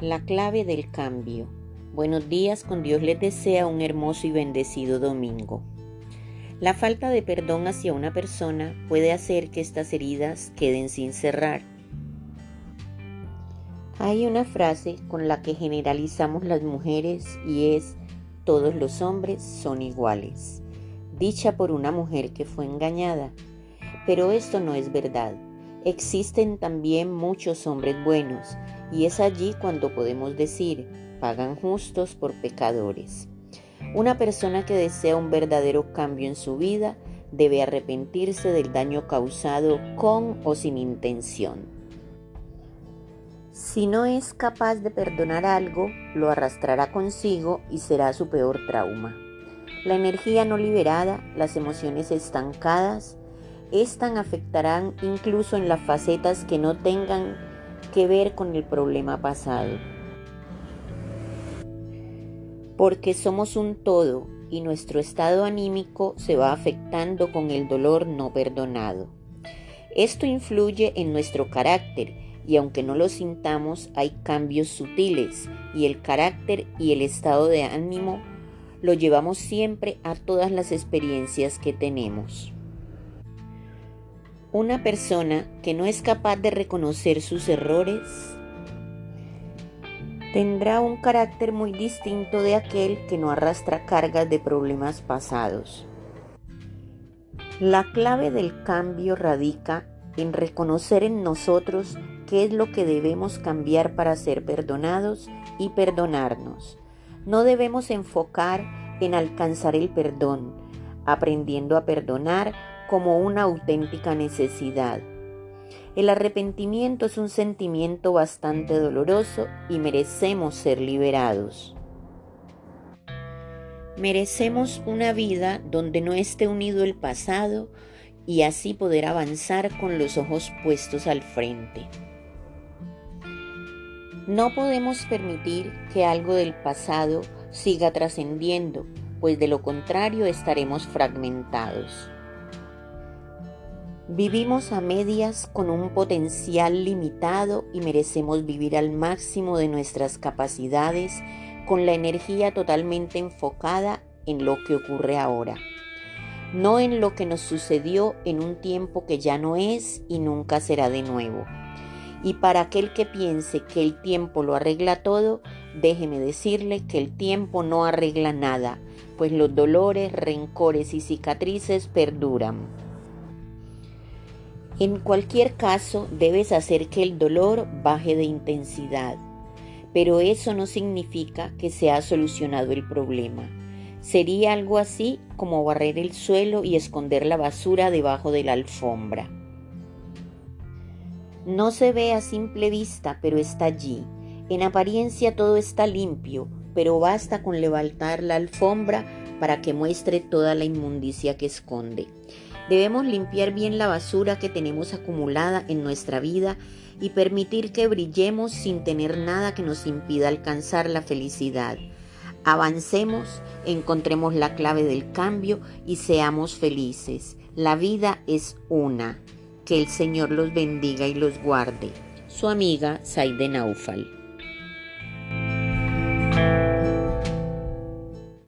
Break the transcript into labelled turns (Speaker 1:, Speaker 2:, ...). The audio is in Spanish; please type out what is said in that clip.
Speaker 1: La clave del cambio. Buenos días, con Dios les desea un hermoso y bendecido domingo. La falta de perdón hacia una persona puede hacer que estas heridas queden sin cerrar. Hay una frase con la que generalizamos las mujeres y es todos los hombres son iguales, dicha por una mujer que fue engañada. Pero esto no es verdad. Existen también muchos hombres buenos y es allí cuando podemos decir, pagan justos por pecadores. Una persona que desea un verdadero cambio en su vida debe arrepentirse del daño causado con o sin intención. Si no es capaz de perdonar algo, lo arrastrará consigo y será su peor trauma. La energía no liberada, las emociones estancadas, estas afectarán incluso en las facetas que no tengan que ver con el problema pasado. Porque somos un todo y nuestro estado anímico se va afectando con el dolor no perdonado. Esto influye en nuestro carácter y aunque no lo sintamos hay cambios sutiles y el carácter y el estado de ánimo lo llevamos siempre a todas las experiencias que tenemos. Una persona que no es capaz de reconocer sus errores tendrá un carácter muy distinto de aquel que no arrastra cargas de problemas pasados. La clave del cambio radica en reconocer en nosotros qué es lo que debemos cambiar para ser perdonados y perdonarnos. No debemos enfocar en alcanzar el perdón, aprendiendo a perdonar como una auténtica necesidad. El arrepentimiento es un sentimiento bastante doloroso y merecemos ser liberados. Merecemos una vida donde no esté unido el pasado y así poder avanzar con los ojos puestos al frente. No podemos permitir que algo del pasado siga trascendiendo, pues de lo contrario estaremos fragmentados. Vivimos a medias con un potencial limitado y merecemos vivir al máximo de nuestras capacidades con la energía totalmente enfocada en lo que ocurre ahora, no en lo que nos sucedió en un tiempo que ya no es y nunca será de nuevo. Y para aquel que piense que el tiempo lo arregla todo, déjeme decirle que el tiempo no arregla nada, pues los dolores, rencores y cicatrices perduran. En cualquier caso, debes hacer que el dolor baje de intensidad, pero eso no significa que se ha solucionado el problema. Sería algo así como barrer el suelo y esconder la basura debajo de la alfombra. No se ve a simple vista, pero está allí. En apariencia todo está limpio, pero basta con levantar la alfombra para que muestre toda la inmundicia que esconde. Debemos limpiar bien la basura que tenemos acumulada en nuestra vida y permitir que brillemos sin tener nada que nos impida alcanzar la felicidad. Avancemos, encontremos la clave del cambio y seamos felices. La vida es una. Que el Señor los bendiga y los guarde. Su amiga Saide Naufal.